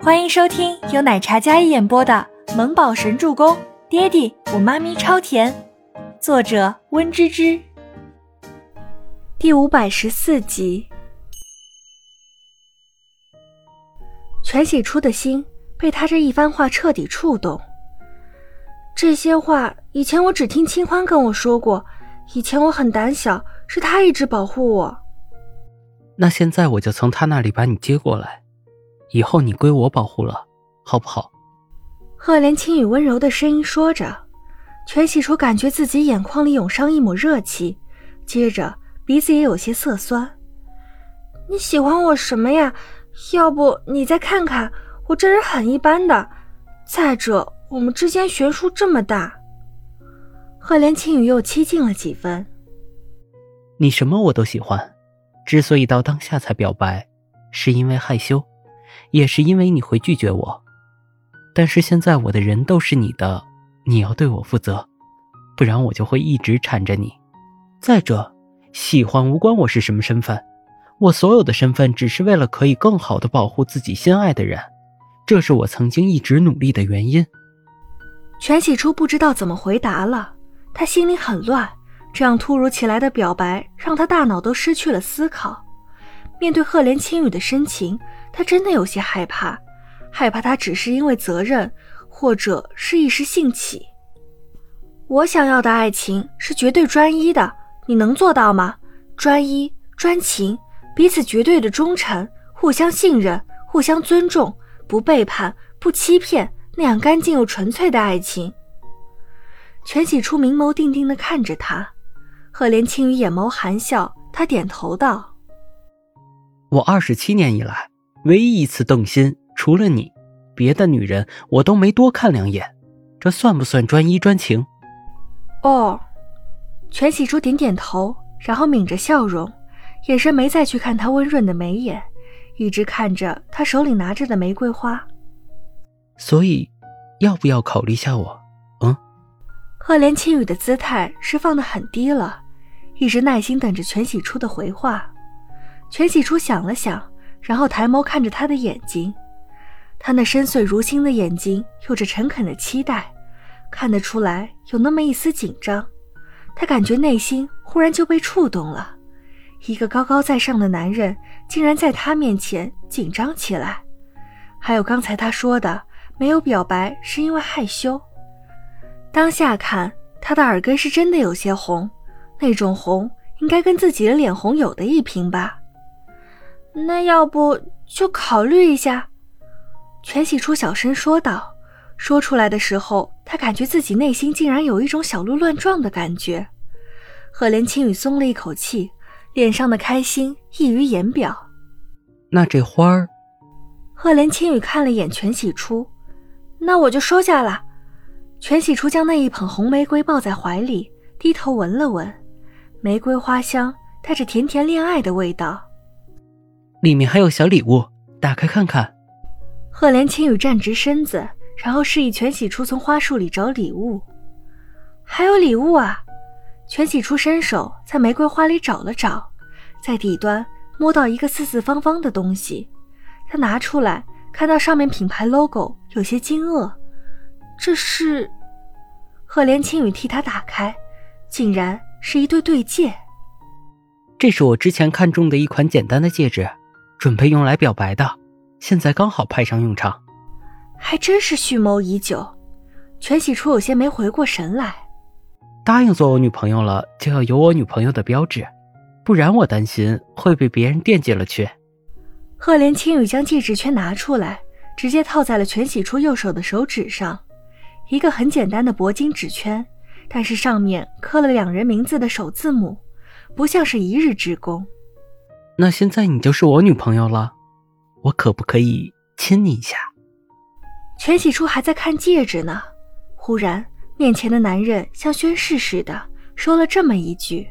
欢迎收听由奶茶嘉一演播的《萌宝神助攻》，爹地我妈咪超甜，作者温芝芝。第五百十四集。全喜初的心被他这一番话彻底触动。这些话以前我只听清欢跟我说过，以前我很胆小，是他一直保护我。那现在我就从他那里把你接过来。以后你归我保护了，好不好？赫连青雨温柔的声音说着，全喜初感觉自己眼眶里涌上一抹热气，接着鼻子也有些涩酸。你喜欢我什么呀？要不你再看看，我这人很一般的。再者，我们之间悬殊这么大。赫连青雨又凄近了几分。你什么我都喜欢，之所以到当下才表白，是因为害羞。也是因为你会拒绝我，但是现在我的人都是你的，你要对我负责，不然我就会一直缠着你。再者，喜欢无关我是什么身份，我所有的身份只是为了可以更好的保护自己心爱的人，这是我曾经一直努力的原因。全喜初不知道怎么回答了，他心里很乱，这样突如其来的表白让他大脑都失去了思考。面对赫连青羽的深情。他真的有些害怕，害怕他只是因为责任，或者是一时兴起。我想要的爱情是绝对专一的，你能做到吗？专一、专情，彼此绝对的忠诚，互相信任，互相尊重，不背叛，不欺骗，那样干净又纯粹的爱情。全喜初明眸定定地看着他，赫连青羽眼眸含笑，他点头道：“我二十七年以来。”唯一一次动心，除了你，别的女人我都没多看两眼，这算不算专一专情？哦，全喜初点点头，然后抿着笑容，眼神没再去看他温润的眉眼，一直看着他手里拿着的玫瑰花。所以，要不要考虑下我？嗯？赫连青雨的姿态是放得很低了，一直耐心等着全喜初的回话。全喜初想了想。然后抬眸看着他的眼睛，他那深邃如星的眼睛有着诚恳的期待，看得出来有那么一丝紧张。他感觉内心忽然就被触动了，一个高高在上的男人竟然在他面前紧张起来。还有刚才他说的没有表白是因为害羞，当下看他的耳根是真的有些红，那种红应该跟自己的脸红有的一拼吧。那要不就考虑一下？全喜初小声说道。说出来的时候，他感觉自己内心竟然有一种小鹿乱撞的感觉。赫连青雨松了一口气，脸上的开心溢于言表。那这花儿？赫连青雨看了眼全喜初，那我就收下了。全喜初将那一捧红玫瑰抱在怀里，低头闻了闻，玫瑰花香带着甜甜恋爱的味道。里面还有小礼物，打开看看。赫连青雨站直身子，然后示意全喜初从花束里找礼物。还有礼物啊！全喜初伸手在玫瑰花里找了找，在底端摸到一个四四方方的东西，他拿出来，看到上面品牌 logo，有些惊愕。这是？赫连青雨替他打开，竟然是一对对戒。这是我之前看中的一款简单的戒指。准备用来表白的，现在刚好派上用场，还真是蓄谋已久。全喜初有些没回过神来。答应做我女朋友了，就要有我女朋友的标志，不然我担心会被别人惦记了去。赫连青雨将戒指圈拿出来，直接套在了全喜初右手的手指上，一个很简单的铂金指圈，但是上面刻了两人名字的首字母，不像是一日之功。那现在你就是我女朋友了，我可不可以亲你一下？全喜初还在看戒指呢，忽然面前的男人像宣誓似的说了这么一句，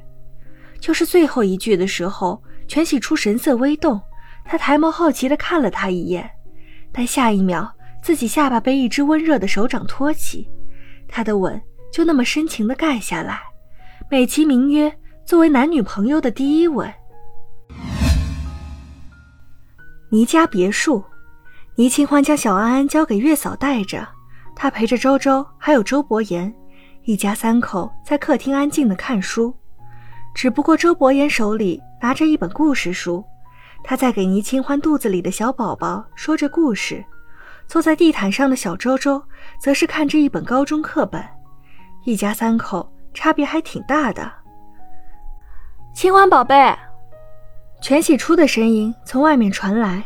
就是最后一句的时候，全喜初神色微动，他抬眸好奇的看了他一眼，但下一秒自己下巴被一只温热的手掌托起，他的吻就那么深情的盖下来，美其名曰作为男女朋友的第一吻。倪家别墅，倪清欢将小安安交给月嫂带着，她陪着周周还有周伯言，一家三口在客厅安静的看书。只不过周伯言手里拿着一本故事书，他在给倪清欢肚子里的小宝宝说着故事。坐在地毯上的小周周，则是看着一本高中课本。一家三口差别还挺大的。清欢宝贝，全喜初的声音从外面传来。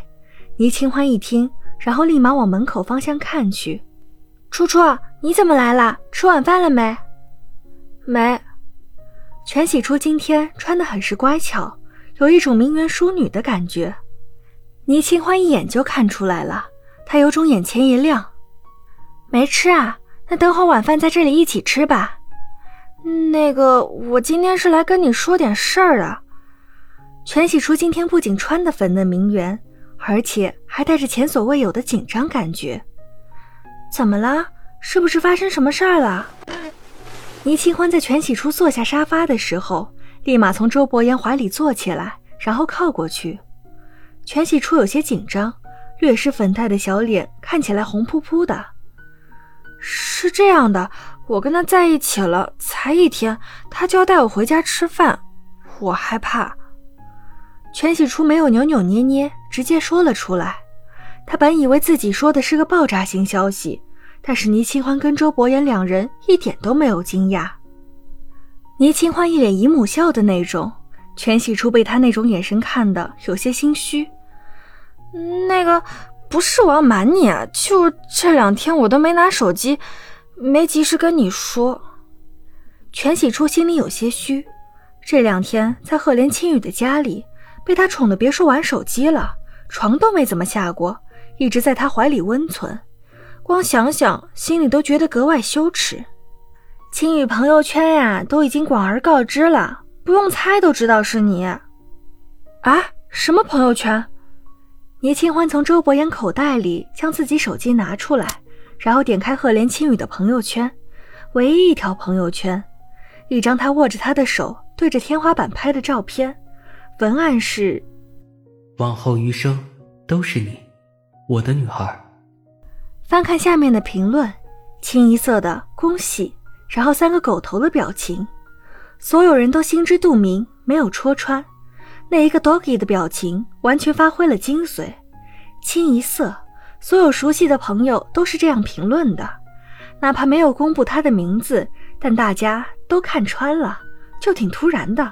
倪清欢一听，然后立马往门口方向看去。初初，你怎么来了？吃晚饭了没？没。全喜初今天穿的很是乖巧，有一种名媛淑女的感觉。倪清欢一眼就看出来了。她有种眼前一亮，没吃啊？那等会晚饭在这里一起吃吧。那个，我今天是来跟你说点事儿的。全喜初今天不仅穿的粉嫩名媛，而且还带着前所未有的紧张感觉。怎么了？是不是发生什么事儿了？倪清欢在全喜初坐下沙发的时候，立马从周伯言怀里坐起来，然后靠过去。全喜初有些紧张。略施粉黛的小脸看起来红扑扑的。是这样的，我跟他在一起了才一天，他就要带我回家吃饭，我害怕。全喜初没有扭扭捏捏，直接说了出来。他本以为自己说的是个爆炸性消息，但是倪清欢跟周伯言两人一点都没有惊讶。倪清欢一脸姨母笑的那种，全喜初被他那种眼神看的有些心虚。那个不是我要瞒你啊，就这两天我都没拿手机，没及时跟你说。全喜初心里有些虚，这两天在赫连青雨的家里，被他宠的别说玩手机了，床都没怎么下过，一直在他怀里温存，光想想心里都觉得格外羞耻。青雨朋友圈呀，都已经广而告之了，不用猜都知道是你。啊？什么朋友圈？倪清欢从周伯言口袋里将自己手机拿出来，然后点开赫连青雨的朋友圈，唯一一条朋友圈，一张他握着她的手对着天花板拍的照片，文案是：“往后余生都是你，我的女孩。”翻看下面的评论，清一色的恭喜，然后三个狗头的表情，所有人都心知肚明，没有戳穿。那一个 doggy 的表情完全发挥了精髓，清一色，所有熟悉的朋友都是这样评论的，哪怕没有公布他的名字，但大家都看穿了，就挺突然的。